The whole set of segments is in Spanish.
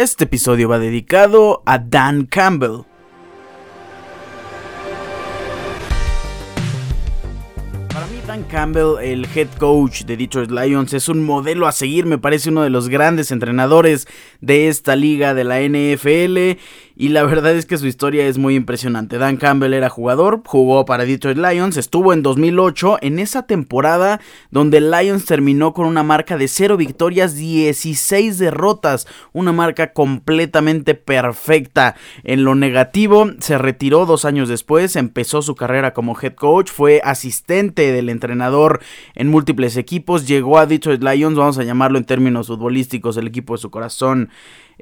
Este episodio va dedicado a Dan Campbell. Para mí Dan Campbell, el head coach de Detroit Lions, es un modelo a seguir, me parece uno de los grandes entrenadores de esta liga de la NFL y la verdad es que su historia es muy impresionante. Dan Campbell era jugador, jugó para Detroit Lions, estuvo en 2008 en esa temporada donde Lions terminó con una marca de 0 victorias, 16 derrotas, una marca completamente perfecta. En lo negativo, se retiró dos años después, empezó su carrera como head coach, fue asistente del entrenador en múltiples equipos, llegó a Detroit Lions, vamos a llamarlo en términos futbolísticos, el equipo de su corazón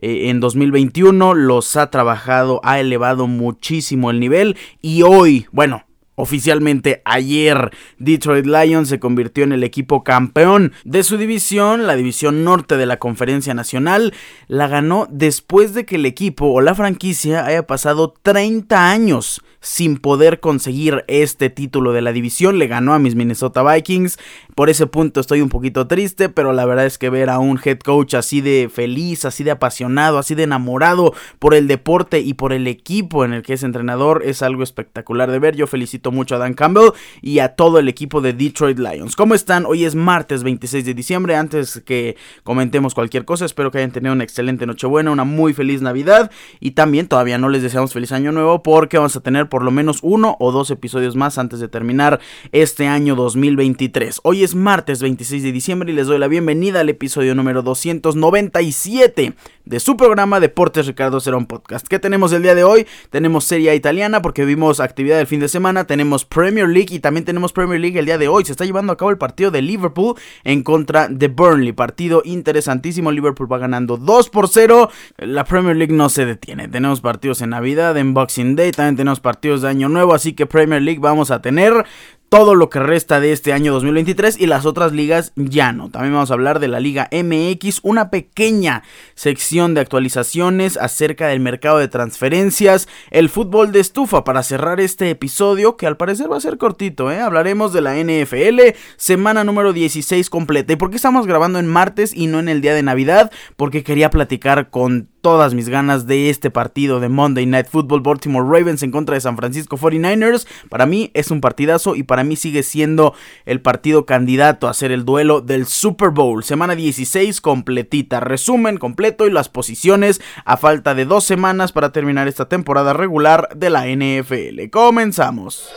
eh, en 2021 los ha trabajado, ha elevado muchísimo el nivel y hoy, bueno, Oficialmente ayer, Detroit Lions se convirtió en el equipo campeón de su división, la división norte de la Conferencia Nacional. La ganó después de que el equipo o la franquicia haya pasado 30 años sin poder conseguir este título de la división. Le ganó a mis Minnesota Vikings. Por ese punto estoy un poquito triste, pero la verdad es que ver a un head coach así de feliz, así de apasionado, así de enamorado por el deporte y por el equipo en el que es entrenador es algo espectacular de ver. Yo felicito mucho a Dan Campbell y a todo el equipo de Detroit Lions. ¿Cómo están? Hoy es martes 26 de diciembre. Antes que comentemos cualquier cosa, espero que hayan tenido una excelente Nochebuena, una muy feliz Navidad y también todavía no les deseamos feliz año nuevo porque vamos a tener por lo menos uno o dos episodios más antes de terminar este año 2023. Hoy es martes 26 de diciembre y les doy la bienvenida al episodio número 297 de su programa Deportes Ricardo Cerón Podcast. ¿Qué tenemos el día de hoy? Tenemos Serie Italiana porque vimos actividad del fin de semana, tenemos Premier League y también tenemos Premier League el día de hoy. Se está llevando a cabo el partido de Liverpool en contra de Burnley. Partido interesantísimo. Liverpool va ganando 2 por 0. La Premier League no se detiene. Tenemos partidos en Navidad, en Boxing Day, también tenemos partidos de Año Nuevo. Así que Premier League vamos a tener todo lo que resta de este año 2023 y las otras ligas ya no. También vamos a hablar de la Liga MX, una pequeña sección de actualizaciones acerca del mercado de transferencias, el fútbol de estufa para cerrar este episodio que al parecer va a ser cortito, ¿eh? Hablaremos de la NFL, semana número 16 completa. ¿Y por qué estamos grabando en martes y no en el día de Navidad? Porque quería platicar con todas mis ganas de este partido de Monday Night Football Baltimore Ravens en contra de San Francisco 49ers. Para mí es un partidazo y para mí sigue siendo el partido candidato a ser el duelo del Super Bowl. Semana 16 completita, resumen completo y las posiciones a falta de dos semanas para terminar esta temporada regular de la NFL. Comenzamos.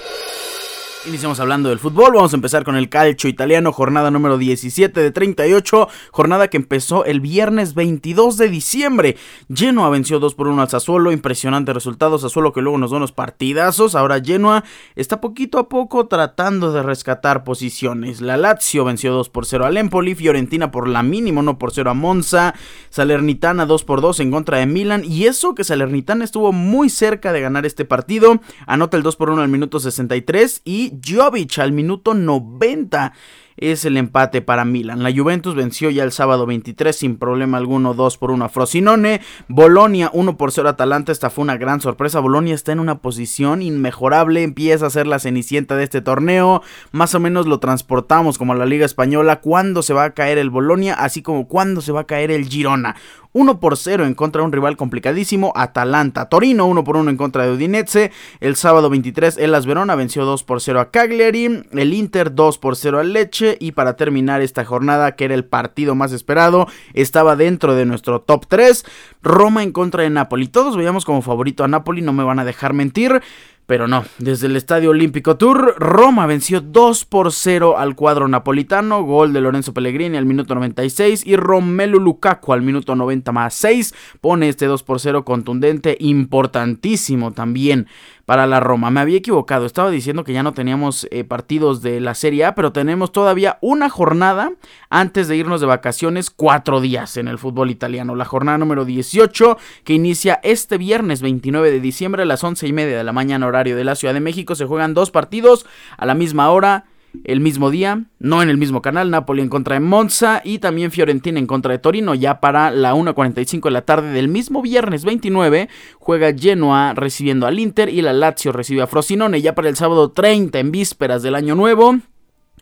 Iniciamos hablando del fútbol, vamos a empezar con el calcio italiano, jornada número 17 de 38, jornada que empezó el viernes 22 de diciembre. Genoa venció 2 por 1 al Sassuolo, impresionante resultado, Sassuolo que luego nos da unos partidazos, ahora Genoa está poquito a poco tratando de rescatar posiciones. La Lazio venció 2 por 0 al Empoli, Fiorentina por la mínima 1 por 0 a Monza, Salernitana 2 por 2 en contra de Milan y eso que Salernitana estuvo muy cerca de ganar este partido, anota el 2 por 1 al minuto 63 y Jovic al minuto 90 es el empate para Milan. La Juventus venció ya el sábado 23 sin problema alguno 2 por 1 a Frosinone. Bolonia 1 por 0 a Atalanta. Esta fue una gran sorpresa. Bolonia está en una posición inmejorable. Empieza a ser la cenicienta de este torneo. Más o menos lo transportamos como a la Liga Española. ¿Cuándo se va a caer el Bolonia? Así como cuándo se va a caer el Girona. 1 por 0 en contra de un rival complicadísimo, Atalanta. Torino 1 por 1 en contra de Udinese. El sábado 23 el Las Verona venció 2 por 0 a Cagliari. El Inter 2 por 0 al Leche. Y para terminar esta jornada, que era el partido más esperado, estaba dentro de nuestro top 3. Roma en contra de Napoli. Todos veíamos como favorito a Napoli, no me van a dejar mentir. Pero no, desde el Estadio Olímpico Tour, Roma venció 2 por 0 al cuadro napolitano, gol de Lorenzo Pellegrini al minuto 96 y Romelu Lukaku al minuto 90 más 6 pone este 2 por 0 contundente, importantísimo también para la Roma. Me había equivocado, estaba diciendo que ya no teníamos eh, partidos de la Serie A, pero tenemos todavía una jornada antes de irnos de vacaciones, cuatro días en el fútbol italiano. La jornada número 18 que inicia este viernes 29 de diciembre a las 11 y media de la mañana horario de la Ciudad de México. Se juegan dos partidos a la misma hora el mismo día, no en el mismo canal, Napoli en contra de Monza y también Fiorentina en contra de Torino. Ya para la 1.45 de la tarde del mismo viernes 29 juega Genoa recibiendo al Inter y la Lazio recibe a Frosinone. Ya para el sábado 30 en vísperas del año nuevo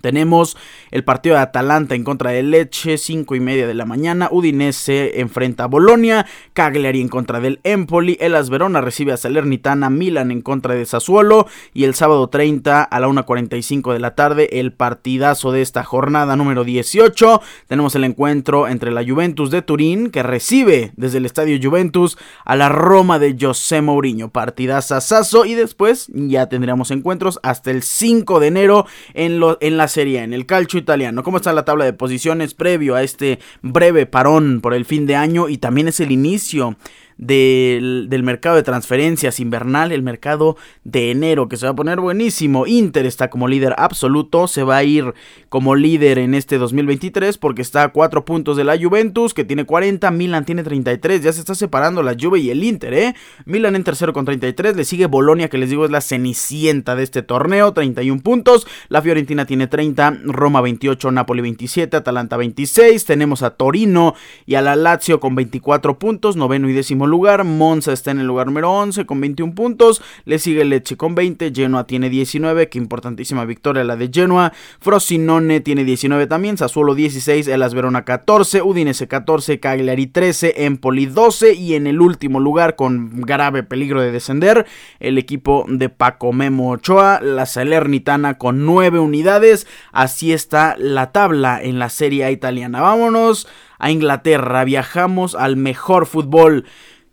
Tenemos el partido de Atalanta en contra de Leche, 5 y media de la mañana. Udinese enfrenta a Bolonia. Cagliari en contra del Empoli. Elas Verona recibe a Salernitana. Milan en contra de Sassuolo. Y el sábado 30 a la 1.45 de la tarde, el partidazo de esta jornada número 18. Tenemos el encuentro entre la Juventus de Turín, que recibe desde el estadio Juventus a la Roma de José Mourinho. Partidazazazo. Y después ya tendremos encuentros hasta el 5 de enero en, lo, en la Serie en el calcio italiano. ¿Cómo está la tabla de posiciones previo a este breve parón por el fin de año? Y también es el inicio del, mercado de transferencias invernal, el mercado de enero, que se va a poner buenísimo. Inter está como líder absoluto, se va a ir como líder en este 2023 porque está a 4 puntos de la Juventus, que tiene 40, Milan tiene 33, ya se está separando la Juve y el Inter, ¿eh? Milan en tercero con 33, le sigue Bolonia, que les digo es la cenicienta de este torneo, 31 puntos, la Fiorentina tiene 30, Roma 28, Napoli 27, Atalanta 26, tenemos a Torino y a la Lazio con 24 puntos, noveno y décimo lugar. Monza está en el lugar número 11 con 21 puntos. Le sigue Leche con 20. Genoa tiene 19. Qué importantísima victoria la de Genoa. Frosinone tiene 19 también. Sassuolo 16. Elas Verona 14. Udinese 14. Cagliari 13. Empoli 12. Y en el último lugar, con grave peligro de descender, el equipo de Paco Memo Ochoa. La Salernitana con 9 unidades. Así está la tabla en la Serie italiana. Vámonos a Inglaterra. Viajamos al mejor fútbol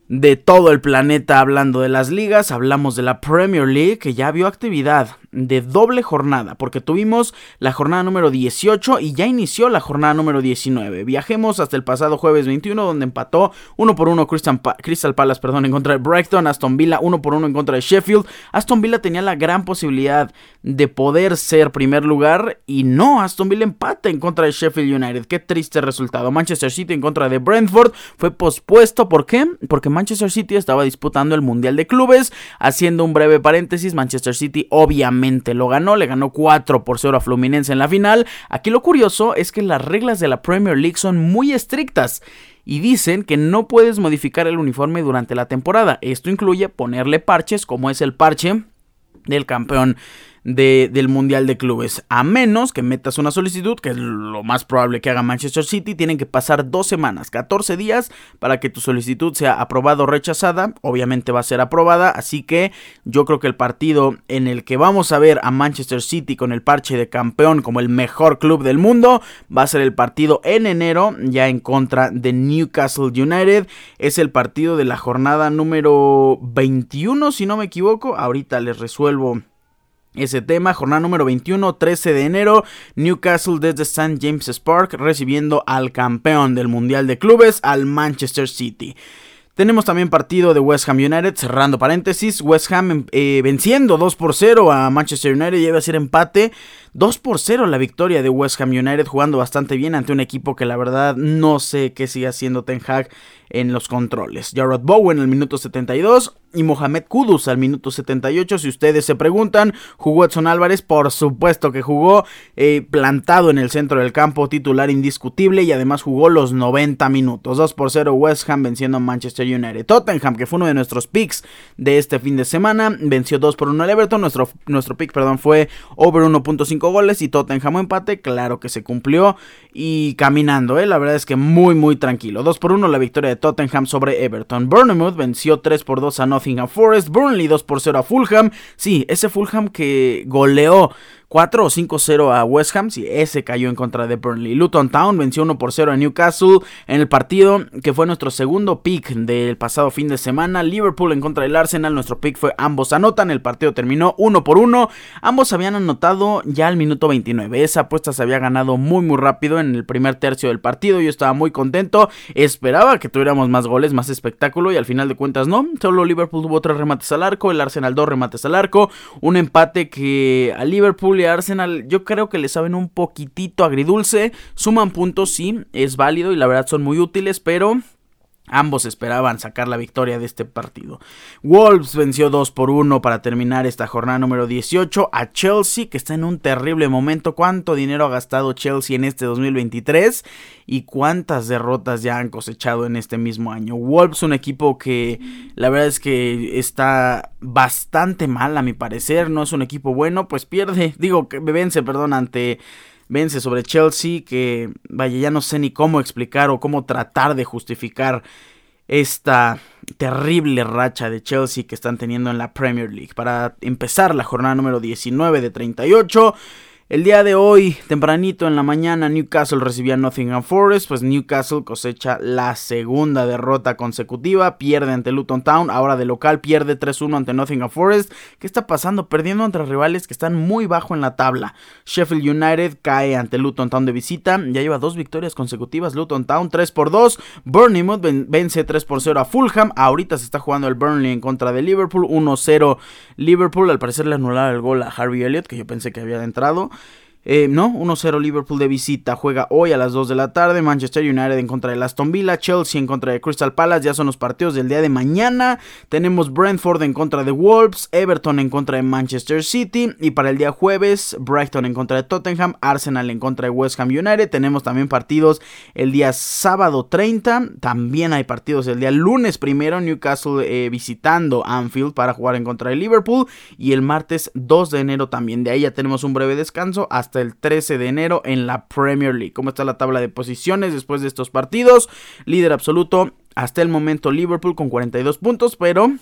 de todo el planeta hablando de las ligas, hablamos de la Premier League que ya vio actividad de doble jornada, porque tuvimos la jornada número 18 y ya inició la jornada número 19. Viajemos hasta el pasado jueves 21 donde empató 1 por 1 Crystal, Palace perdón, en contra de Brighton, Aston Villa 1 por 1 en contra de Sheffield. Aston Villa tenía la gran posibilidad de poder ser primer lugar y no, Aston Villa empata en contra de Sheffield United. Qué triste resultado. Manchester City en contra de Brentford fue pospuesto, ¿por qué? Porque Manchester City estaba disputando el Mundial de Clubes. Haciendo un breve paréntesis, Manchester City obviamente lo ganó, le ganó 4 por 0 a Fluminense en la final. Aquí lo curioso es que las reglas de la Premier League son muy estrictas y dicen que no puedes modificar el uniforme durante la temporada. Esto incluye ponerle parches como es el parche del campeón del Mundial de Clubes. A menos que metas una solicitud, que es lo más probable que haga Manchester City, tienen que pasar dos semanas, 14 días, para que tu solicitud sea aprobada o rechazada. Obviamente va a ser aprobada, así que yo creo que el partido en el que vamos a ver a Manchester City con el parche de campeón como el mejor club del mundo va a ser el partido en enero, ya en contra de Newcastle United. Es el partido de la jornada número 21, si no me equivoco. Ahorita les resuelvo ese tema. Jornada número 21, 13 de enero, Newcastle desde St. James's Park recibiendo al campeón del Mundial de Clubes, al Manchester City. Tenemos también partido de West Ham United, cerrando paréntesis, West Ham eh, venciendo 2 por 0 a Manchester United, lleva a ser empate, 2 por 0 la victoria de West Ham United, jugando bastante bien ante un equipo que la verdad no sé qué sigue haciendo Ten Hag en los controles. Jarrod Bowen al minuto 72 y Mohamed Kudus al minuto 78. Si ustedes se preguntan, ¿jugó Edson Álvarez? Por supuesto que jugó eh, plantado en el centro del campo, titular indiscutible y además jugó los 90 minutos. 2 por 0 West Ham venciendo a Manchester United. Tottenham, que fue uno de nuestros picks de este fin de semana, venció 2 por 1 al Everton. Nuestro, nuestro pick perdón, fue over 1.5 goles y Tottenham empate. Claro que se cumplió y caminando, ¿eh? la verdad es que muy muy tranquilo. 2 por 1 la victoria de Tottenham sobre Everton. Bournemouth venció 3 por 2 a Nottingham Forest. Burnley 2 por 0 a Fulham. Sí, ese Fulham que goleó 4 o 5-0 a West Ham, sí, ese cayó en contra de Burnley. Luton Town venció 1 por 0 a Newcastle en el partido que fue nuestro segundo pick del pasado fin de semana. Liverpool en contra del Arsenal, nuestro pick fue ambos anotan, el partido terminó 1 por 1. Ambos habían anotado ya al minuto 29. Esa apuesta se había ganado muy muy rápido en el primer tercio del partido. Yo estaba muy contento, esperaba que tuviéramos más goles, más espectáculo y al final de cuentas no. Solo Liverpool tuvo tres remates al arco, el Arsenal dos remates al arco, un empate que a Liverpool Arsenal yo creo que le saben un poquitito agridulce. Suman puntos, sí, es válido y la verdad son muy útiles, pero Ambos esperaban sacar la victoria de este partido. Wolves venció 2 por 1 para terminar esta jornada número 18 a Chelsea, que está en un terrible momento. ¿Cuánto dinero ha gastado Chelsea en este 2023? Y cuántas derrotas ya han cosechado en este mismo año. Wolves, un equipo que la verdad es que está bastante mal, a mi parecer. No es un equipo bueno, pues pierde. Digo, que vence, perdón, ante vence sobre Chelsea, que vaya, ya no sé ni cómo explicar o cómo tratar de justificar esta terrible racha de Chelsea que están teniendo en la Premier League. Para empezar la jornada número 19 de 38, el día de hoy, tempranito en la mañana, Newcastle recibía Nottingham Forest, pues Newcastle cosecha la segunda derrota consecutiva, pierde ante Luton Town, ahora de local pierde 3-1 ante Nottingham Forest. ¿Qué está pasando? Perdiendo entre rivales que están muy bajo en la tabla. Sheffield United cae ante Luton Town de visita, ya lleva dos victorias consecutivas Luton Town 3 por 2, Bournemouth vence 3 por 0 a Fulham, ahorita se está jugando el Burnley en contra de Liverpool, 1-0 Liverpool, al parecer le anularon el gol a Harvey Elliott, que yo pensé que había entrado. Eh, no, 1-0 Liverpool de visita. Juega hoy a las 2 de la tarde. Manchester United en contra de Aston Villa. Chelsea en contra de Crystal Palace. Ya son los partidos del día de mañana. Tenemos Brentford en contra de Wolves. Everton en contra de Manchester City. Y para el día jueves, Brighton en contra de Tottenham. Arsenal en contra de West Ham United. Tenemos también partidos el día sábado 30. También hay partidos el día lunes primero. Newcastle eh, visitando Anfield para jugar en contra de Liverpool. Y el martes 2 de enero también. De ahí ya tenemos un breve descanso hasta el 13 de enero en la Premier League. ¿Cómo está la tabla de posiciones después de estos partidos? Líder absoluto hasta el momento Liverpool con 42 puntos, pero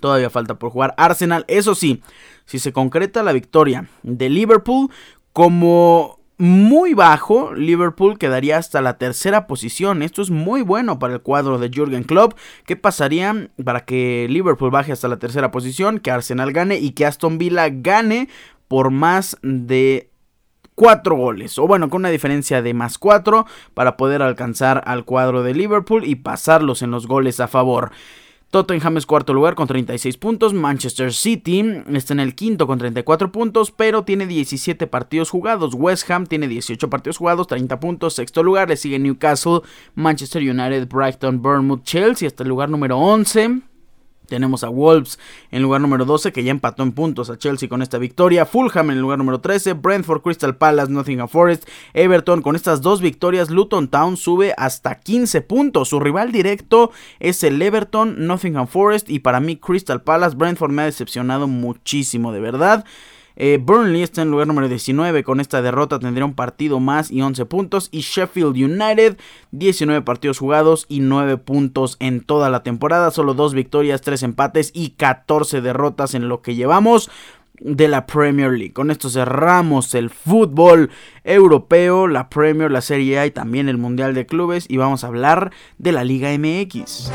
todavía falta por jugar Arsenal. Eso sí, si se concreta la victoria de Liverpool como muy bajo, Liverpool quedaría hasta la tercera posición. Esto es muy bueno para el cuadro de Jürgen Klopp. ¿Qué pasaría para que Liverpool baje hasta la tercera posición, que Arsenal gane y que Aston Villa gane por más de 4 goles, o bueno, con una diferencia de más 4 para poder alcanzar al cuadro de Liverpool y pasarlos en los goles a favor. Tottenham es cuarto lugar con 36 puntos. Manchester City está en el quinto con 34 puntos, pero tiene 17 partidos jugados. West Ham tiene 18 partidos jugados, 30 puntos. Sexto lugar le sigue Newcastle, Manchester United, Brighton, Bournemouth, Chelsea hasta el lugar número 11. Tenemos a Wolves en lugar número 12 que ya empató en puntos a Chelsea con esta victoria. Fulham en el lugar número 13. Brentford, Crystal Palace, Nottingham Forest, Everton. Con estas dos victorias, Luton Town sube hasta 15 puntos. Su rival directo es el Everton, Nottingham Forest y para mí Crystal Palace. Brentford me ha decepcionado muchísimo, de verdad. Eh, Burnley está en lugar número 19. Con esta derrota tendría un partido más y 11 puntos. Y Sheffield United, 19 partidos jugados y 9 puntos en toda la temporada. Solo 2 victorias, 3 empates y 14 derrotas en lo que llevamos de la Premier League. Con esto cerramos el fútbol europeo, la Premier, la Serie A y también el Mundial de Clubes y vamos a hablar de la Liga MX.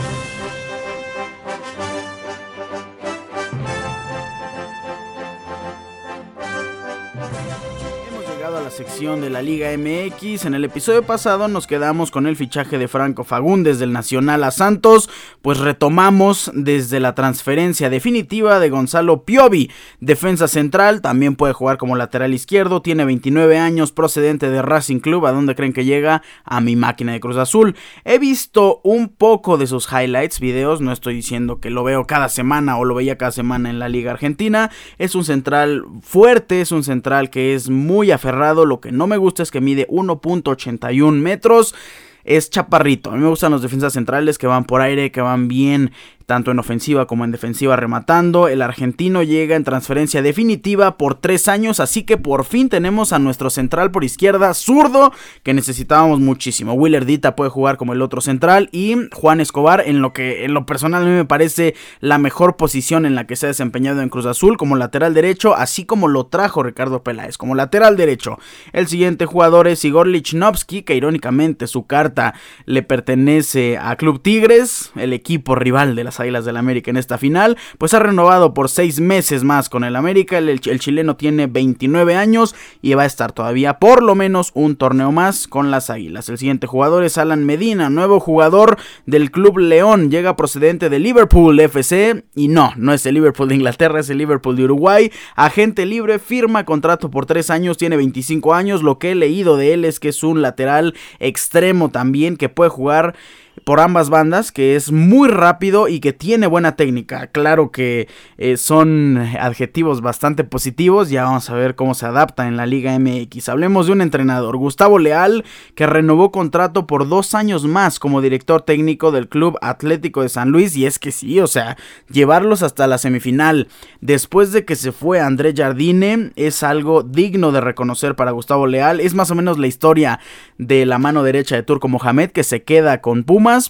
Sección de la Liga MX. En el episodio pasado nos quedamos con el fichaje de Franco Fagundes del Nacional a Santos, pues retomamos desde la transferencia definitiva de Gonzalo Piovi, defensa central, también puede jugar como lateral izquierdo, tiene 29 años, procedente de Racing Club, ¿a dónde creen que llega? A mi máquina de Cruz Azul. He visto un poco de sus highlights, videos, no estoy diciendo que lo veo cada semana o lo veía cada semana en la Liga Argentina, es un central fuerte, es un central que es muy aferrado, lo que no me gusta es que mide 1.81 metros es chaparrito. A mí me gustan los defensas centrales que van por aire, que van bien tanto en ofensiva como en defensiva rematando. El argentino llega en transferencia definitiva por tres años, así que por fin tenemos a nuestro central por izquierda zurdo que necesitábamos muchísimo. Willer Dita puede jugar como el otro central y Juan Escobar en lo que en lo personal a mí me parece la mejor posición en la que se ha desempeñado en Cruz Azul como lateral derecho, así como lo trajo Ricardo Peláez como lateral derecho. El siguiente jugador es Igor Lichnowsky, que irónicamente su carta le pertenece a Club Tigres, el equipo rival de la Águilas del América en esta final, pues ha renovado por seis meses más con el América. El, chileno tiene 29 años y va a estar todavía por lo menos un torneo más con las Águilas. El siguiente jugador es Alan Medina, nuevo jugador del Club León, llega procedente de Liverpool FC y no, no es el Liverpool de Inglaterra, es el Liverpool de Uruguay. Agente libre, firma contrato por tres años, tiene 25 años. Lo que he leído de él es que es un lateral extremo también que puede jugar por ambas bandas, que es muy rápido y que tiene buena técnica. Claro que eh, son adjetivos bastante positivos, ya vamos a ver cómo se adapta en la Liga MX. Hablemos de un entrenador, Gustavo Leal, que renovó contrato por dos años más como director técnico del Club Atlético de San Luis, y es que sí, o sea, llevarlos hasta la semifinal después de que se fue André Jardine es algo digno de reconocer para Gustavo Leal, es más o menos la historia de la mano derecha de Turco Mohamed que se queda con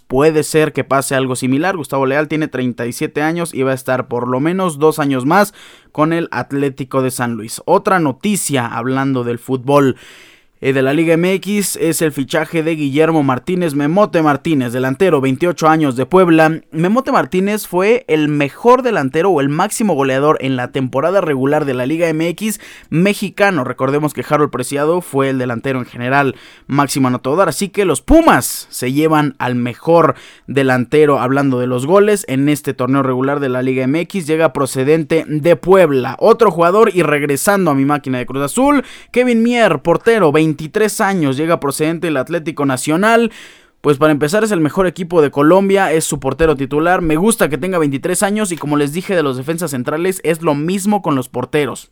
Puede ser que pase algo similar. Gustavo Leal tiene 37 años y va a estar por lo menos dos años más con el Atlético de San Luis. Otra noticia hablando del fútbol. Eh, de la Liga MX es el fichaje de Guillermo Martínez, Memote Martínez, delantero, 28 años de Puebla. Memote Martínez fue el mejor delantero o el máximo goleador en la temporada regular de la Liga MX mexicano. Recordemos que Harold Preciado fue el delantero en general máximo anotador, así que los Pumas se llevan al mejor delantero hablando de los goles en este torneo regular de la Liga MX. Llega procedente de Puebla. Otro jugador y regresando a mi máquina de Cruz Azul, Kevin Mier, portero, 20 23 años, llega procedente del Atlético Nacional. Pues para empezar es el mejor equipo de Colombia, es su portero titular. Me gusta que tenga 23 años y como les dije de los defensas centrales es lo mismo con los porteros.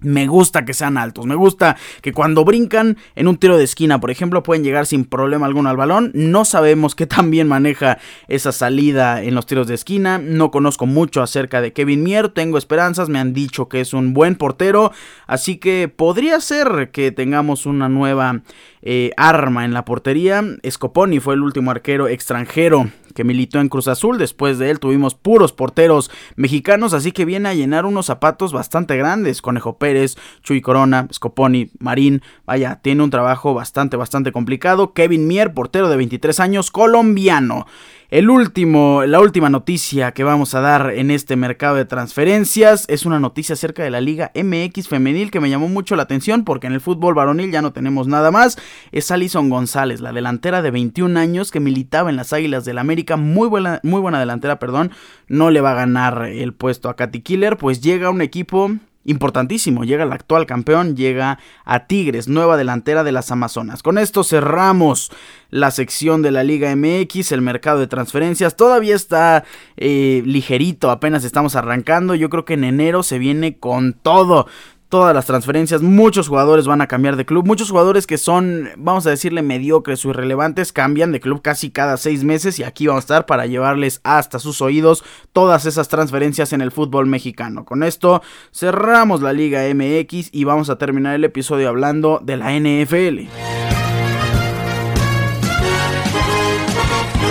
Me gusta que sean altos, me gusta que cuando brincan en un tiro de esquina, por ejemplo, pueden llegar sin problema alguno al balón. No sabemos qué tan bien maneja esa salida en los tiros de esquina. No conozco mucho acerca de Kevin Mier, tengo esperanzas, me han dicho que es un buen portero, así que podría ser que tengamos una nueva eh, arma en la portería. Scoponi fue el último arquero extranjero que militó en Cruz Azul. Después de él tuvimos puros porteros mexicanos, así que viene a llenar unos zapatos bastante grandes. Conejo Pérez, Chuy Corona, Scoponi, Marín. Vaya, tiene un trabajo bastante, bastante complicado. Kevin Mier, portero de 23 años, colombiano. El último, la última noticia que vamos a dar en este mercado de transferencias es una noticia acerca de la Liga MX femenil que me llamó mucho la atención porque en el fútbol varonil ya no tenemos nada más. Es Alison González, la delantera de 21 años que militaba en las Águilas del América, muy buena, muy buena delantera, perdón. No le va a ganar el puesto a Katy Killer, pues llega un equipo importantísimo. Llega el actual campeón, llega a Tigres, nueva delantera de las Amazonas. Con esto cerramos la sección de la Liga MX, el mercado de transferencias. Todavía está eh, ligerito, apenas estamos arrancando. Yo creo que en enero se viene con todo todas las transferencias, muchos jugadores van a cambiar de club, muchos jugadores que son, vamos a decirle, mediocres o irrelevantes, cambian de club casi cada seis meses y aquí vamos a estar para llevarles hasta sus oídos todas esas transferencias en el fútbol mexicano. Con esto cerramos la Liga MX y vamos a terminar el episodio hablando de la NFL.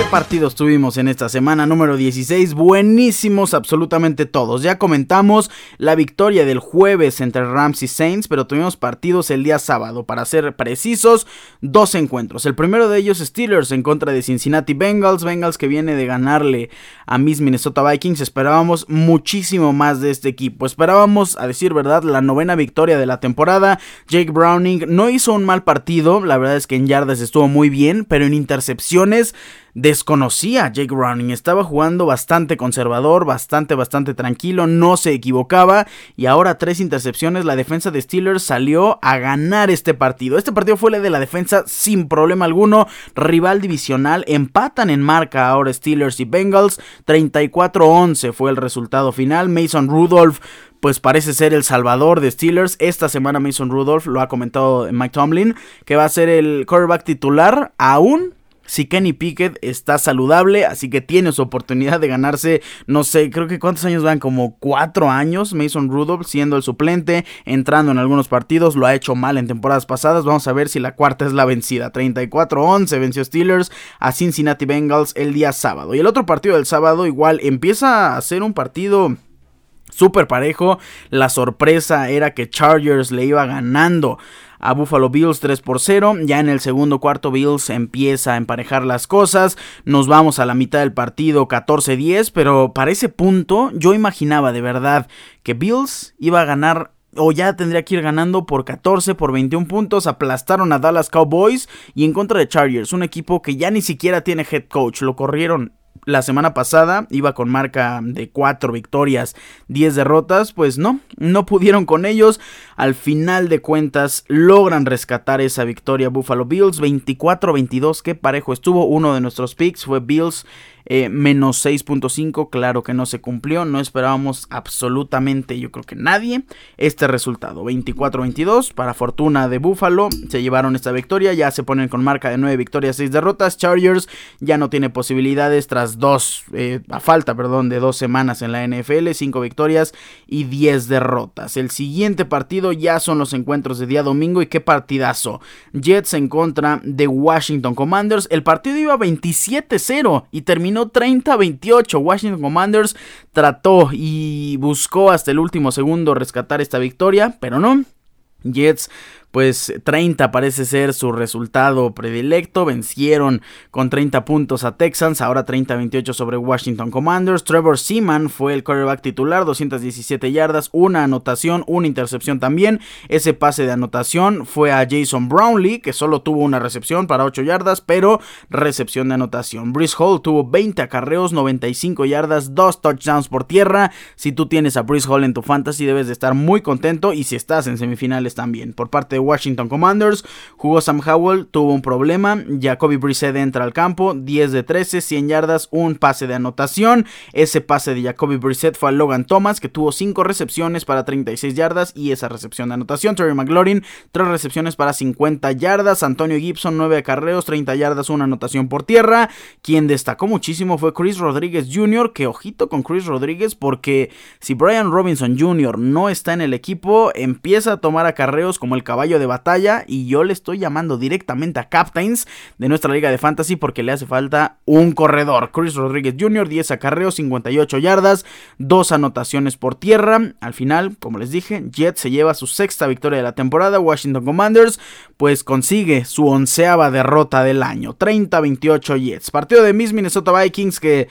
Partidos tuvimos en esta semana número 16? Buenísimos absolutamente todos. Ya comentamos la victoria del jueves entre Rams y Saints, pero tuvimos partidos el día sábado. Para ser precisos, dos encuentros. El primero de ellos Steelers en contra de Cincinnati Bengals. Bengals que viene de ganarle a Miss Minnesota Vikings. Esperábamos muchísimo más de este equipo. Esperábamos, a decir verdad, la novena victoria de la temporada. Jake Browning no hizo un mal partido. La verdad es que en yardas estuvo muy bien, pero en intercepciones desconocía a Jake Browning, estaba jugando bastante conservador, bastante, bastante tranquilo, no se equivocaba. Y ahora tres intercepciones, la defensa de Steelers salió a ganar este partido. Este partido fue el de la defensa sin problema alguno, rival divisional, empatan en marca ahora Steelers y Bengals, 34-11 fue el resultado final, Mason Rudolph pues parece ser el salvador de Steelers. Esta semana Mason Rudolph lo ha comentado Mike Tomlin, que va a ser el quarterback titular aún si Kenny Pickett está saludable, así que tiene su oportunidad de ganarse, no sé, creo que cuántos años van, como cuatro años, Mason Rudolph siendo el suplente, entrando en algunos partidos, lo ha hecho mal en temporadas pasadas, vamos a ver si la cuarta es la vencida, 34-11 venció Steelers a Cincinnati Bengals el día sábado, y el otro partido del sábado igual empieza a ser un partido súper parejo. La sorpresa era que Chargers le iba ganando a Buffalo Bills 3 por 0. Ya en el segundo cuarto Bills empieza a emparejar las cosas. Nos vamos a la mitad del partido 14-10, pero para ese punto yo imaginaba de verdad que Bills iba a ganar o ya tendría que ir ganando por 14, por 21 puntos. Aplastaron a Dallas Cowboys y en contra de Chargers, un equipo que ya ni siquiera tiene head coach. Lo corrieron la semana pasada iba con marca de 4 victorias, 10 derrotas, pues no, no pudieron con ellos. Al final de cuentas logran rescatar esa victoria Buffalo Bills 24-22, qué parejo estuvo. Uno de nuestros picks fue Bills eh, menos 6.5, claro que no se cumplió, no esperábamos absolutamente, yo creo que nadie, este resultado. 24-22, para fortuna de Buffalo, se llevaron esta victoria, ya se ponen con marca de 9 victorias, 6 derrotas. Chargers ya no tiene posibilidades tras dos, eh, a falta, perdón, de dos semanas en la NFL, 5 victorias y 10 derrotas. El siguiente ya son los encuentros de día domingo y qué partidazo. Jets en contra de Washington Commanders. El partido iba 27-0 y terminó 30-28. Washington Commanders trató y buscó hasta el último segundo rescatar esta victoria, pero no. Jets pues 30 parece ser su resultado predilecto. Vencieron con 30 puntos a Texans, ahora 30-28 sobre Washington Commanders. Trevor Seaman fue el quarterback titular, 217 yardas, una anotación, una intercepción también. Ese pase de anotación fue a Jason Brownlee, que solo tuvo una recepción para 8 yardas, pero recepción de anotación. Brice Hall tuvo 20 acarreos, 95 yardas, 2 touchdowns por tierra. Si tú tienes a Brice Hall en tu fantasy, debes de estar muy contento y si estás en semifinales también. Por parte Washington Commanders. Jugó Sam Howell, tuvo un problema. Jacoby Brissett entra al campo, 10 de 13, 100 yardas, un pase de anotación. Ese pase de Jacoby Brissett fue a Logan Thomas, que tuvo 5 recepciones para 36 yardas y esa recepción de anotación. Terry McLaurin, 3 recepciones para 50 yardas. Antonio Gibson, 9 acarreos, 30 yardas, una anotación por tierra. Quien destacó muchísimo fue Chris Rodríguez Jr., que ojito con Chris Rodríguez, porque si Brian Robinson Jr. no está en el equipo, empieza a tomar acarreos como el caballo de batalla y yo le estoy llamando directamente a Captains de nuestra liga de fantasy porque le hace falta un corredor. Chris Rodríguez Jr., 10 acarreos, 58 yardas, 2 anotaciones por tierra. Al final, como les dije, Jets se lleva su sexta victoria de la temporada. Washington Commanders pues consigue su onceava derrota del año. 30-28 Jets. Partido de Miss Minnesota Vikings que...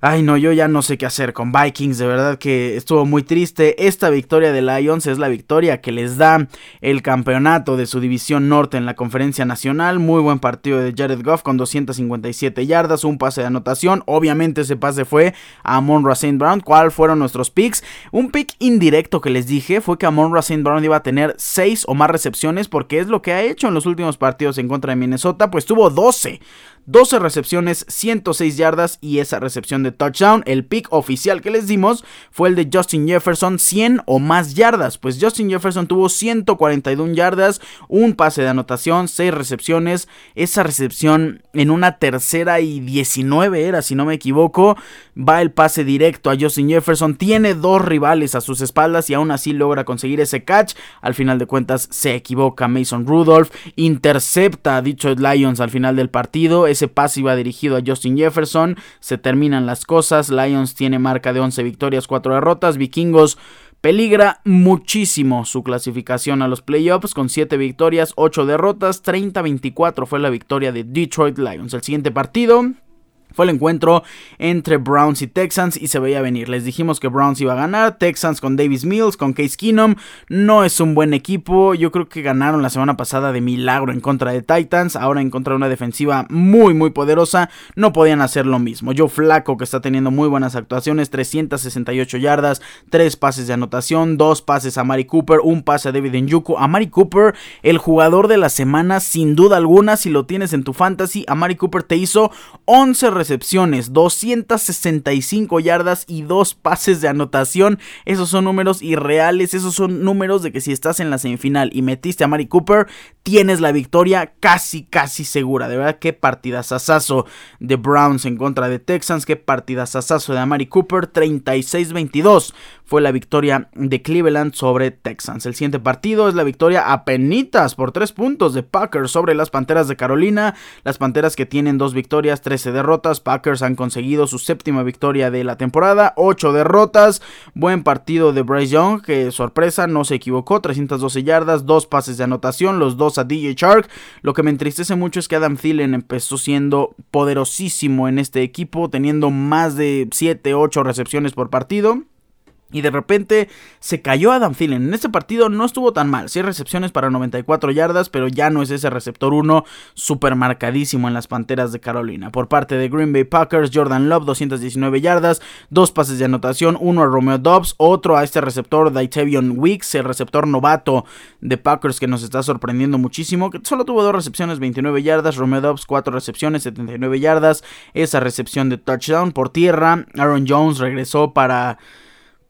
Ay, no, yo ya no sé qué hacer con Vikings, de verdad que estuvo muy triste. Esta victoria de Lions es la victoria que les da el campeonato de su división norte en la conferencia nacional. Muy buen partido de Jared Goff con 257 yardas, un pase de anotación. Obviamente ese pase fue a Amon St. Brown. ¿Cuáles fueron nuestros picks? Un pick indirecto que les dije fue que Amon St. Brown iba a tener 6 o más recepciones porque es lo que ha hecho en los últimos partidos en contra de Minnesota, pues tuvo 12. 12 recepciones, 106 yardas y esa recepción de touchdown. El pick oficial que les dimos fue el de Justin Jefferson, 100 o más yardas. Pues Justin Jefferson tuvo 141 yardas, un pase de anotación, 6 recepciones. Esa recepción en una tercera y 19 era, si no me equivoco. Va el pase directo a Justin Jefferson. Tiene dos rivales a sus espaldas y aún así logra conseguir ese catch. Al final de cuentas se equivoca Mason Rudolph. Intercepta a Detroit Lions al final del partido ese pase iba dirigido a Justin Jefferson. Se terminan las cosas. Lions tiene marca de 11 victorias, 4 derrotas. Vikingos peligra muchísimo su clasificación a los playoffs con 7 victorias, 8 derrotas. 30-24 fue la victoria de Detroit Lions. El siguiente partido fue el encuentro entre Browns y Texans y se veía venir. Les dijimos que Browns iba a ganar. Texans con Davis Mills, con Case Keenum. No es un buen equipo. Yo creo que ganaron la semana pasada de milagro en contra de Titans. Ahora en contra de una defensiva muy, muy poderosa. No podían hacer lo mismo. Joe Flaco, que está teniendo muy buenas actuaciones. 368 yardas, 3 pases de anotación, 2 pases a Mari Cooper, un pase a David Njuku. A Mari Cooper, el jugador de la semana, sin duda alguna. Si lo tienes en tu fantasy, a Mari Cooper te hizo 11 recepciones, 265 yardas y dos pases de anotación. Esos son números irreales, esos son números de que si estás en la semifinal y metiste a Mari Cooper, tienes la victoria casi, casi segura. De verdad, qué partidazazazo de Browns en contra de Texans, qué partidazazazo de Amari Cooper, 36-22 fue la victoria de Cleveland sobre Texans. El siguiente partido es la victoria a penitas por 3 puntos de Packers sobre las Panteras de Carolina. Las Panteras que tienen dos victorias, 13 derrotas. Packers han conseguido su séptima victoria de la temporada, 8 derrotas. Buen partido de Bryce Young, que sorpresa, no se equivocó, 312 yardas, dos pases de anotación, los dos a DJ Shark. Lo que me entristece mucho es que Adam Thielen empezó siendo poderosísimo en este equipo, teniendo más de 7, 8 recepciones por partido. Y de repente se cayó Adam Thielen. En este partido no estuvo tan mal. 6 recepciones para 94 yardas, pero ya no es ese receptor 1 super marcadísimo en las Panteras de Carolina. Por parte de Green Bay Packers, Jordan Love 219 yardas, dos pases de anotación, uno a Romeo Dobbs, otro a este receptor Daitavion Weeks, el receptor novato de Packers que nos está sorprendiendo muchísimo, que solo tuvo dos recepciones, 29 yardas, Romeo Dobbs 4 recepciones, 79 yardas, esa recepción de touchdown por tierra. Aaron Jones regresó para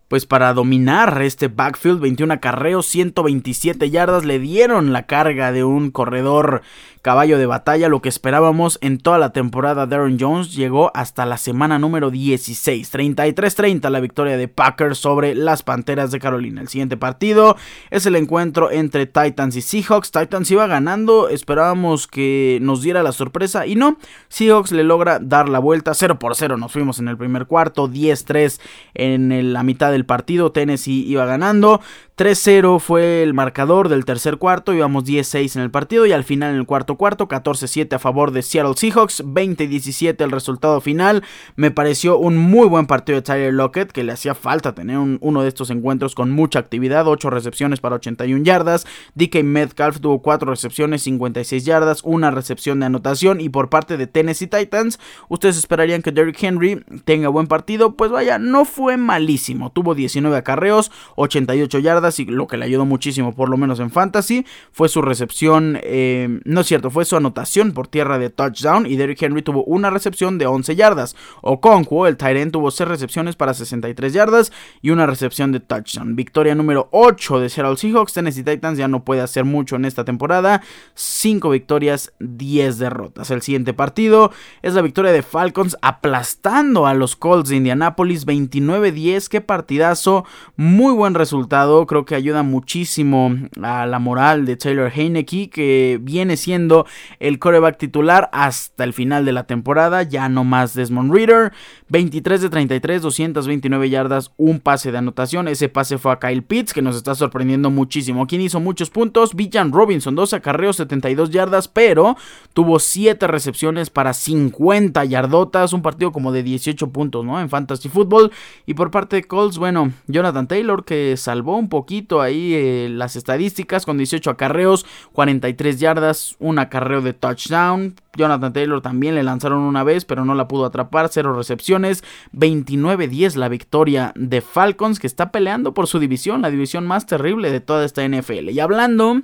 pues para dominar este backfield, 21 acarreos, 127 yardas, le dieron la carga de un corredor caballo de batalla, lo que esperábamos en toda la temporada de Aaron Jones llegó hasta la semana número 16, 33-30 la victoria de Packers sobre las Panteras de Carolina. El siguiente partido es el encuentro entre Titans y Seahawks. Titans iba ganando, esperábamos que nos diera la sorpresa y no, Seahawks le logra dar la vuelta 0 por 0, nos fuimos en el primer cuarto, 10-3 en la mitad del partido, Tennessee iba ganando, 3-0 fue el marcador del tercer cuarto, íbamos 10-6 en el partido y al final en el cuarto cuarto, 14-7 a favor de Seattle Seahawks, 20-17 el resultado final. Me pareció un muy buen partido de Tyler Lockett, que le hacía falta tener uno de estos encuentros con mucha actividad, 8 recepciones para 81 yardas. DK Metcalf tuvo 4 recepciones, 56 yardas, una recepción de anotación y por parte de Tennessee Titans, ustedes esperarían que Derrick Henry tenga buen partido, pues vaya, no fue malísimo, tuvo 19 acarreos, 88 yardas, y lo que le ayudó muchísimo, por lo menos en fantasy, fue su recepción, eh, no es cierto, fue su anotación por tierra de touchdown y Derrick Henry tuvo una recepción de 11 yardas. Okonkwo, el Tyrant, tuvo 6 recepciones para 63 yardas y una recepción de touchdown. Victoria número 8 de Seattle Seahawks, Tennessee Titans ya no puede hacer mucho en esta temporada, 5 victorias, 10 derrotas. El siguiente partido es la victoria de Falcons aplastando a los Colts de Indianapolis 29-10, qué partidazo, muy buen resultado, creo que ayuda muchísimo a la moral de Taylor Heineke, que viene siendo el coreback titular hasta el final de la temporada, ya no más Desmond Reader, 23 de 33, 229 yardas, un pase de anotación, ese pase fue a Kyle Pitts, que nos está sorprendiendo muchísimo, quien hizo muchos puntos, Villan Robinson, 2 acarreos, 72 yardas, pero tuvo 7 recepciones para 50 yardotas, un partido como de 18 puntos, ¿no? En Fantasy Football, y por parte de Colts, bueno, Jonathan Taylor, que salvó un poco poquito ahí eh, las estadísticas con 18 acarreos, 43 yardas, un acarreo de touchdown. Jonathan Taylor también le lanzaron una vez, pero no la pudo atrapar, cero recepciones, 29-10 la victoria de Falcons que está peleando por su división, la división más terrible de toda esta NFL. Y hablando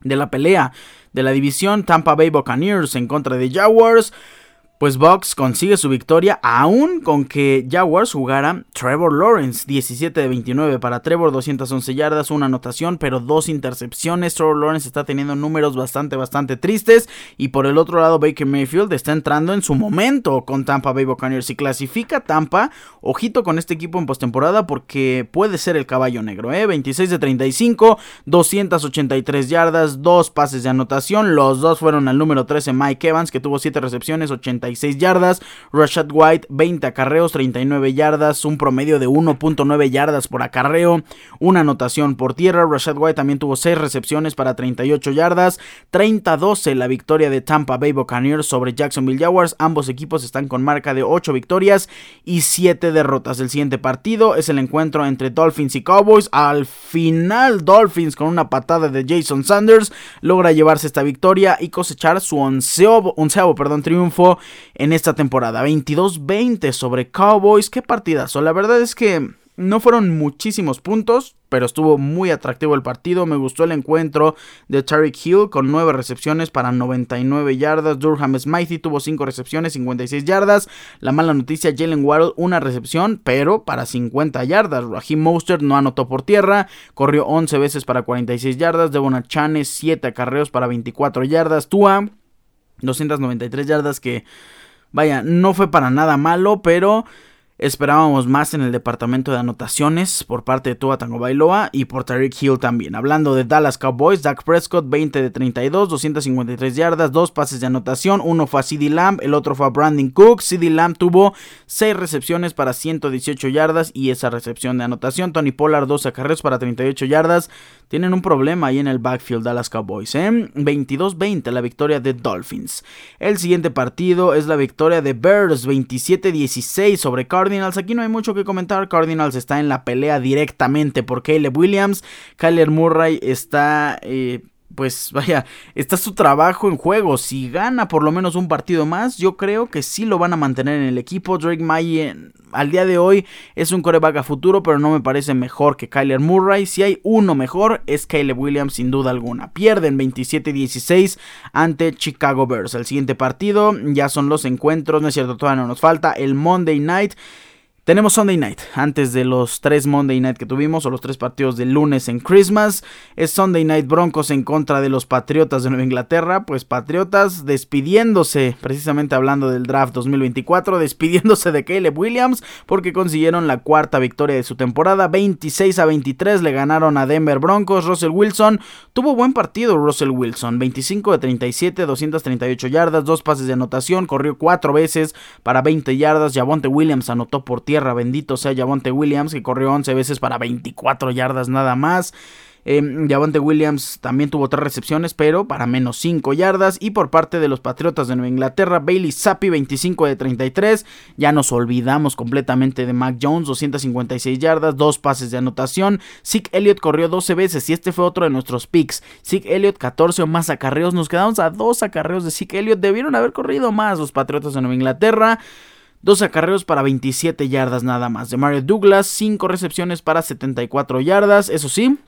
de la pelea de la división Tampa Bay Buccaneers en contra de Jaguars, pues Bucks consigue su victoria aún con que Jaguars jugara Trevor Lawrence, 17 de 29 para Trevor, 211 yardas, una anotación, pero dos intercepciones. Trevor Lawrence está teniendo números bastante, bastante tristes. Y por el otro lado, Baker Mayfield está entrando en su momento con Tampa Bay Buccaneers. Si clasifica Tampa, ojito con este equipo en postemporada porque puede ser el caballo negro, ¿eh? 26 de 35, 283 yardas, dos pases de anotación. Los dos fueron al número 13, Mike Evans, que tuvo 7 recepciones, 80 yardas. Rashad White, 20 acarreos, 39 yardas, un promedio de 1.9 yardas por acarreo, una anotación por tierra. Rashad White también tuvo 6 recepciones para 38 yardas. 30-12 la victoria de Tampa Bay Buccaneers sobre Jacksonville Jaguars. Ambos equipos están con marca de 8 victorias y 7 derrotas. El siguiente partido es el encuentro entre Dolphins y Cowboys. Al final, Dolphins con una patada de Jason Sanders logra llevarse esta victoria y cosechar su onceavo, onceavo perdón, triunfo en esta temporada. 22-20 sobre Cowboys. Qué partidazo. La verdad es que no fueron muchísimos puntos, pero estuvo muy atractivo el partido. Me gustó el encuentro de Tariq Hill con 9 recepciones para 99 yardas. Durham Smithy tuvo 5 recepciones, 56 yardas. La mala noticia, Jalen Waddle, una recepción, pero para 50 yardas. Raheem Mostert no anotó por tierra, corrió 11 veces para 46 yardas. Devon Achane, 7 acarreos para 24 yardas. Tua 293 yardas que, vaya, no fue para nada malo, pero Esperábamos más en el departamento de anotaciones por parte de Tua Tango Bailoa y por Tariq Hill también. Hablando de Dallas Cowboys, Dak Prescott 20 de 32, 253 yardas, dos pases de anotación, uno fue a CD Lamb, el otro fue a Brandon Cook. CD Lamb tuvo 6 recepciones para 118 yardas y esa recepción de anotación. Tony Pollard 2 acarreos para 38 yardas. Tienen un problema ahí en el backfield Dallas Cowboys, ¿eh? 22-20 la victoria de Dolphins. El siguiente partido es la victoria de Bears 27-16 sobre Cardinals Cardinals. Aquí no hay mucho que comentar. Cardinals está en la pelea directamente por Caleb Williams. Kyler Murray está eh, pues vaya, está su trabajo en juego. Si gana por lo menos un partido más, yo creo que sí lo van a mantener en el equipo. Drake May al día de hoy es un coreback a futuro, pero no me parece mejor que Kyler Murray. Si hay uno mejor, es Caleb Williams sin duda alguna. Pierden 27-16 ante Chicago Bears. El siguiente partido ya son los encuentros, no es cierto, todavía no nos falta. El Monday Night. Tenemos Sunday Night, antes de los tres Monday Night que tuvimos, o los tres partidos de lunes en Christmas. Es Sunday Night Broncos en contra de los Patriotas de Nueva Inglaterra. Pues Patriotas despidiéndose, precisamente hablando del draft 2024, despidiéndose de Caleb Williams, porque consiguieron la cuarta victoria de su temporada. 26 a 23 le ganaron a Denver Broncos. Russell Wilson tuvo buen partido, Russell Wilson. 25 de 37, 238 yardas, dos pases de anotación, corrió cuatro veces para 20 yardas. Javonte Williams anotó por tierra, bendito sea Javonte Williams, que corrió 11 veces para 24 yardas nada más. Eh, Williams también tuvo tres recepciones, pero para menos 5 yardas. Y por parte de los Patriotas de Nueva Inglaterra, Bailey Zappi, 25 de 33. Ya nos olvidamos completamente de Mac Jones, 256 yardas, dos pases de anotación. Zeke Elliott corrió 12 veces y este fue otro de nuestros picks. Zeke Elliott, 14 o más acarreos. Nos quedamos a dos acarreos de Zeke Elliott. Debieron haber corrido más los Patriotas de Nueva Inglaterra. Dos acarreos para 27 yardas nada más. De Mario Douglas, 5 recepciones para 74 yardas. Eso sí,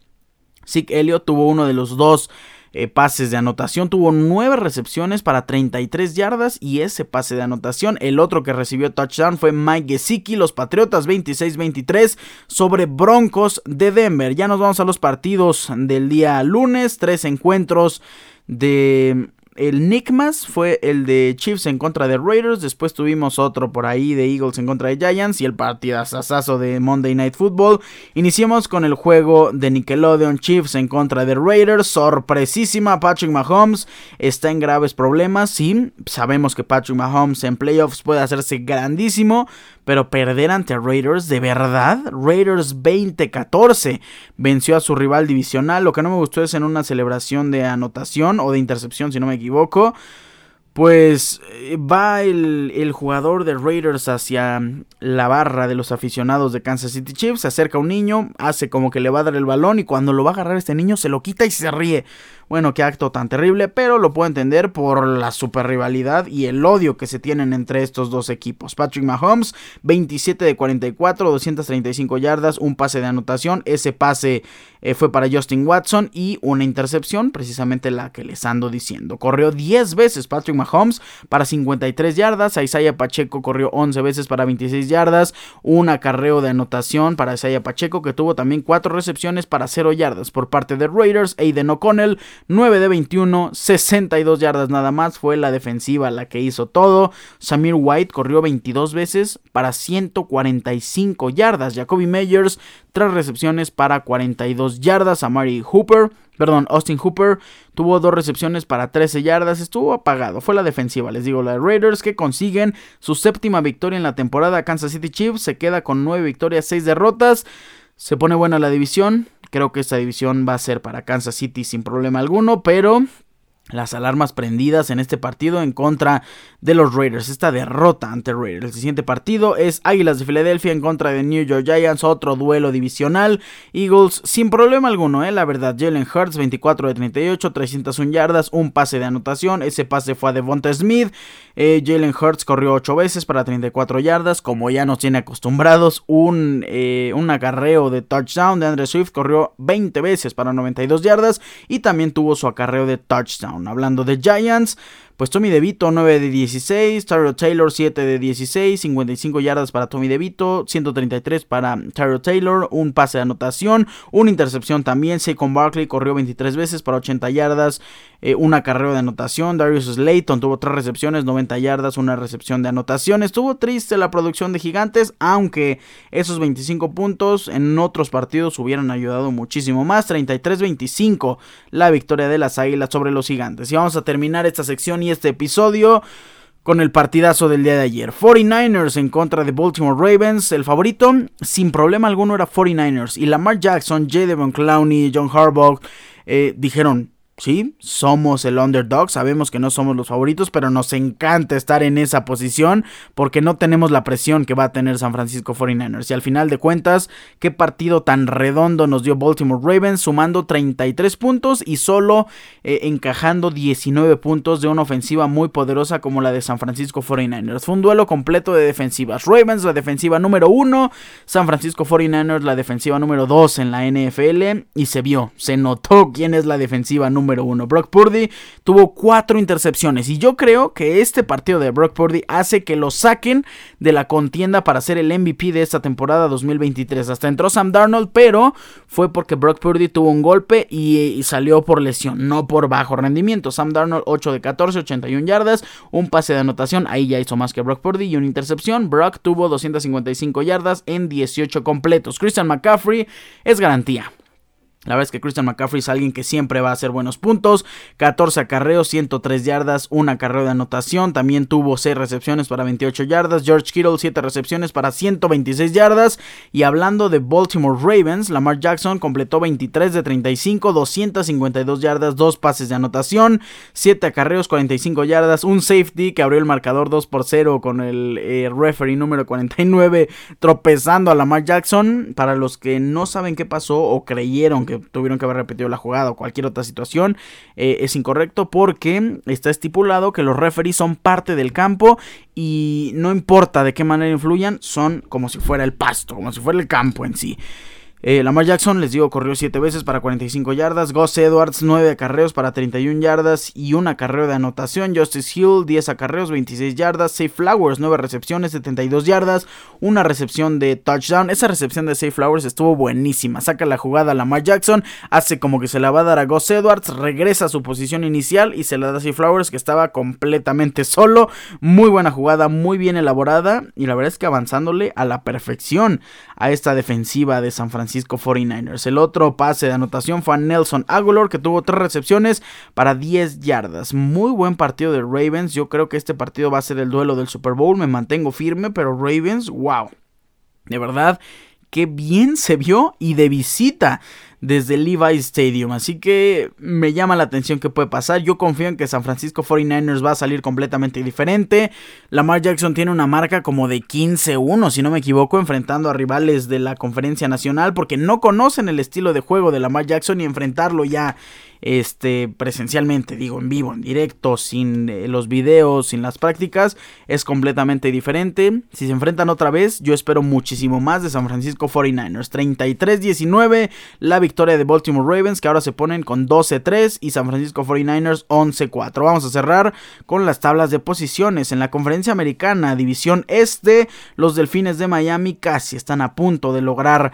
Zeke Elliott tuvo uno de los dos eh, pases de anotación. Tuvo 9 recepciones para 33 yardas y ese pase de anotación. El otro que recibió touchdown fue Mike Gesicki. Los Patriotas 26-23 sobre Broncos de Denver. Ya nos vamos a los partidos del día lunes. Tres encuentros de el Nickmas fue el de Chiefs en contra de Raiders. Después tuvimos otro por ahí de Eagles en contra de Giants. Y el partidazazo de Monday Night Football. Iniciamos con el juego de Nickelodeon Chiefs en contra de Raiders. Sorpresísima. Patrick Mahomes está en graves problemas. Sí, sabemos que Patrick Mahomes en playoffs puede hacerse grandísimo. Pero perder ante Raiders, ¿de verdad? Raiders 20-14 venció a su rival divisional. Lo que no me gustó es en una celebración de anotación o de intercepción, si no me equivoco pues eh, va el, jugador de Raiders hacia la barra de los aficionados de Kansas City Chiefs, se acerca un niño, hace como que le va a dar el balón y cuando lo va a agarrar este niño se lo quita y se ríe. Bueno, qué acto tan terrible, pero lo puedo entender por la super rivalidad y el odio que se tienen entre estos dos equipos. Patrick Mahomes, 27 de 44, 235 yardas, un pase de anotación, ese pase eh, fue para Justin Watson y una intercepción, precisamente la que les ando diciendo. Corrió 10 veces Patrick Mahomes para 53 yardas, Isaiah Pacheco corrió 11 veces para 26 yardas, un acarreo de anotación para Isaiah Pacheco que tuvo también 4 recepciones para 0 yardas por parte de Raiders, Aiden O'Connell 9 de 21, 62 yardas nada más. Fue la defensiva la que hizo todo. Samir White corrió 22 veces para 145 yardas. Jacoby Meyers, 3 recepciones para 42 yardas. Amari Hooper, perdón, Austin Hooper tuvo 2 recepciones para 13 yardas. Estuvo apagado. Fue la defensiva, les digo, la de Raiders que consiguen su séptima victoria en la temporada. Kansas City Chiefs se queda con 9 victorias, 6 derrotas. Se pone buena la división. Creo que esta división va a ser para Kansas City sin problema alguno, pero las alarmas prendidas en este partido en contra de los Raiders. Esta derrota ante Raiders. El siguiente partido es Águilas de Filadelfia en contra de New York Giants. Otro duelo divisional. Eagles sin problema alguno, ¿eh? la verdad. Jalen Hurts 24 de 38, 301 yardas, un pase de anotación. Ese pase fue a Devonta Smith. Eh, Jalen Hurts corrió 8 veces para 34 yardas. Como ya nos tiene acostumbrados, un, eh, un acarreo de touchdown de Andre Swift corrió 20 veces para 92 yardas. Y también tuvo su acarreo de touchdown. Hablando de Giants, pues Tommy DeVito 9 de 16, Tyro Taylor 7 de 16, 55 yardas para Tommy DeVito, 133 para Tyro Taylor, un pase de anotación, una intercepción también, Saquon Barkley corrió 23 veces para 80 yardas, eh, una carrera de anotación, Darius Slayton tuvo 3 recepciones, 90 yardas, una recepción de anotación, estuvo triste la producción de Gigantes, aunque esos 25 puntos en otros partidos hubieran ayudado muchísimo más, 33-25 la victoria de las Águilas sobre los Gigantes. Y vamos a terminar esta sección y este episodio con el partidazo del día de ayer. 49ers en contra de Baltimore Ravens. El favorito, sin problema alguno, era 49ers. Y Lamar Jackson, J. Devon Clowney, John Harbaugh eh, dijeron, Sí, somos el underdog, sabemos que no somos los favoritos, pero nos encanta estar en esa posición porque no tenemos la presión que va a tener San Francisco 49ers. Y al final de cuentas, qué partido tan redondo nos dio Baltimore Ravens, sumando 33 puntos y solo eh, encajando 19 puntos de una ofensiva muy poderosa como la de San Francisco 49ers. Fue un duelo completo de defensivas. Ravens, la defensiva número 1, San Francisco 49ers, la defensiva número 2 en la NFL. Y se vio, se notó quién es la defensiva número número uno. Brock Purdy tuvo cuatro intercepciones y yo creo que este partido de Brock Purdy hace que lo saquen de la contienda para ser el MVP de esta temporada 2023. Hasta entró Sam Darnold, pero fue porque Brock Purdy tuvo un golpe y, salió por lesión, no por bajo rendimiento. Sam Darnold 8 de 14, 81 yardas, un pase de anotación, ahí ya hizo más que Brock Purdy y una intercepción. Brock tuvo 255 yardas en 18 completos. Christian McCaffrey es garantía. La verdad es que Christian McCaffrey es alguien que siempre va a hacer buenos puntos. 14 acarreos, 103 yardas, un acarreo de anotación. También tuvo 6 recepciones para 28 yardas. George Kittle 7 recepciones para 126 yardas. Y hablando de Baltimore Ravens, Lamar Jackson completó 23 de 35, 252 yardas, 2 pases de anotación, 7 acarreos, 45 yardas, un safety que abrió el marcador 2 por 0 con el eh, referee número 49 tropezando a Lamar Jackson. Para los que no saben qué pasó o creyeron que tuvieron que haber repetido la jugada o cualquier otra situación, eh, es incorrecto porque está estipulado que los referees son parte del campo y no importa de qué manera influyan, son como si fuera el pasto, como si fuera el campo en sí. Eh, Lamar Jackson, les digo, corrió 7 veces para 45 yardas. Gus Edwards, 9 acarreos para 31 yardas y un acarreo de anotación. Justice Hill, 10 acarreos, 26 yardas. Safe Flowers, 9 recepciones, 72 yardas. Una recepción de touchdown. Esa recepción de Safe Flowers estuvo buenísima. Saca la jugada a Lamar Jackson, hace como que se la va a dar a Gus Edwards, regresa a su posición inicial y se la da a Safe Flowers que estaba completamente solo. Muy buena jugada, muy bien elaborada y la verdad es que avanzándole a la perfección a esta defensiva de San Francisco. Francisco 49ers. El otro pase de anotación fue a Nelson Aguilar, que tuvo tres recepciones para 10 yardas. Muy buen partido de Ravens. Yo creo que este partido va a ser el duelo del Super Bowl. Me mantengo firme, pero Ravens, wow. De verdad, qué bien se vio y de visita desde Levi Stadium. Así que me llama la atención que puede pasar. Yo confío en que San Francisco 49ers va a salir completamente diferente. Lamar Jackson tiene una marca como de 15-1, si no me equivoco, enfrentando a rivales de la conferencia nacional porque no conocen el estilo de juego de Lamar Jackson y enfrentarlo ya este, presencialmente, digo, en vivo, en directo, sin eh, los videos, sin las prácticas, es completamente diferente. Si se enfrentan otra vez, yo espero muchísimo más de San Francisco 49ers. 33-19, la victoria de Baltimore Ravens, que ahora se ponen con 12-3 y San Francisco 49ers 11-4. Vamos a cerrar con las tablas de posiciones. En la conferencia americana, división este, los Delfines de Miami casi están a punto de lograr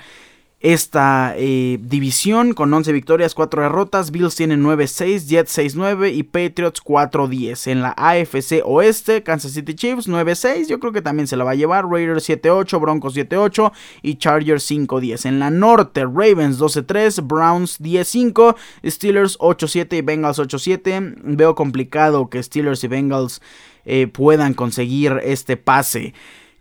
esta eh, división con 11 victorias, 4 derrotas. Bills tienen 9-6, Jets 6-9 y Patriots 4-10. En la AFC Oeste, Kansas City Chiefs 9-6, yo creo que también se la va a llevar. Raiders 7-8, Broncos 7-8 y Chargers 5-10. En la Norte, Ravens 12-3, Browns 10-5, Steelers 8-7 y Bengals 8-7. Veo complicado que Steelers y Bengals eh, puedan conseguir este pase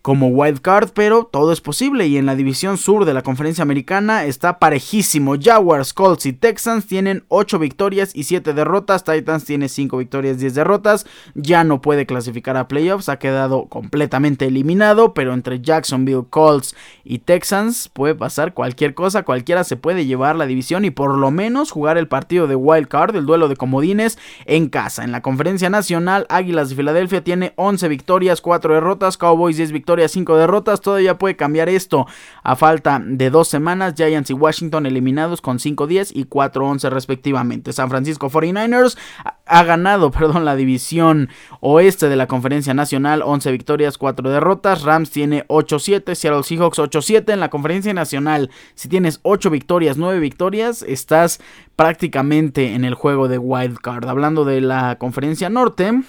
como wild card, pero todo es posible. Y en la división sur de la conferencia americana está parejísimo. Jaguars, Colts y Texans tienen 8 victorias y 7 derrotas, Titans tiene 5 victorias y 10 derrotas, ya no puede clasificar a playoffs, ha quedado completamente eliminado, pero entre Jacksonville, Colts y Texans puede pasar cualquier cosa, cualquiera se puede llevar la división y por lo menos jugar el partido de wild card, el duelo de comodines en casa. En la conferencia nacional, Águilas de Filadelfia tiene 11 victorias, 4 derrotas, Cowboys 10 victorias, 5 derrotas. Todavía puede cambiar esto a falta de dos semanas. Giants y Washington eliminados con 5-10 y 4-11 respectivamente. San Francisco 49ers ha ganado, perdón, la división oeste de la conferencia nacional. 11 victorias, 4 derrotas. Rams tiene 8-7. Seattle Seahawks 8-7 en la conferencia nacional. Si tienes 8 victorias, 9 victorias, estás prácticamente en el juego de wild card. Hablando de la conferencia norte.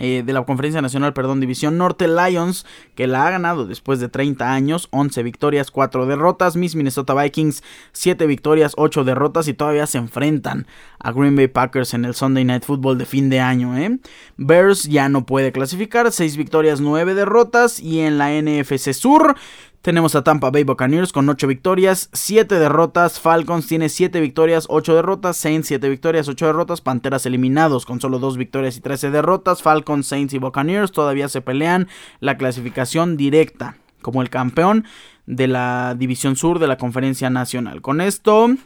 Eh, de la Conferencia Nacional, perdón, División Norte Lions, que la ha ganado después de 30 años, 11 victorias, 4 derrotas, Miss Minnesota Vikings, 7 victorias, 8 derrotas y todavía se enfrentan a Green Bay Packers en el Sunday Night Football de fin de año. ¿eh? Bears ya no puede clasificar, 6 victorias, 9 derrotas y en la NFC Sur Tenemos a Tampa Bay Buccaneers con 8 victorias, 7 derrotas. Falcons tiene 7 victorias, 8 derrotas. Saints 7 victorias, 8 derrotas. Panteras eliminados con solo 2 victorias y 13 derrotas. Falcons, Saints y Buccaneers todavía se pelean la clasificación directa como el campeón de la División Sur de la Conferencia Nacional. Con esto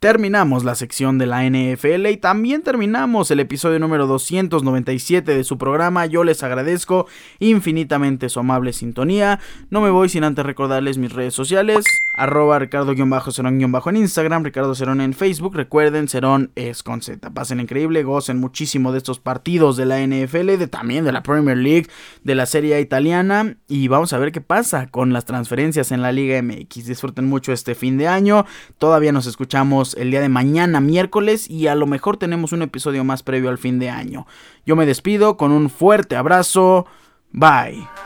terminamos la sección de la NFL y también terminamos el episodio número 297 de su programa. Yo les agradezco infinitamente su amable sintonía. No me voy sin antes recordarles mis redes sociales. Arroba Ricardo-Cerón- en Instagram, Ricardo Cerón en Facebook. Recuerden, Cerón es con Z. Pasen increíble, gocen muchísimo de estos partidos de la NFL, de, también de la Premier League, de la Serie italiana. Y vamos a ver qué pasa con las transferencias en la Liga MX. Disfruten mucho este fin de año. Todavía nos escuchamos el día de mañana, miércoles, y a lo mejor tenemos un episodio más previo al fin de año. Yo me despido con un fuerte abrazo. Bye.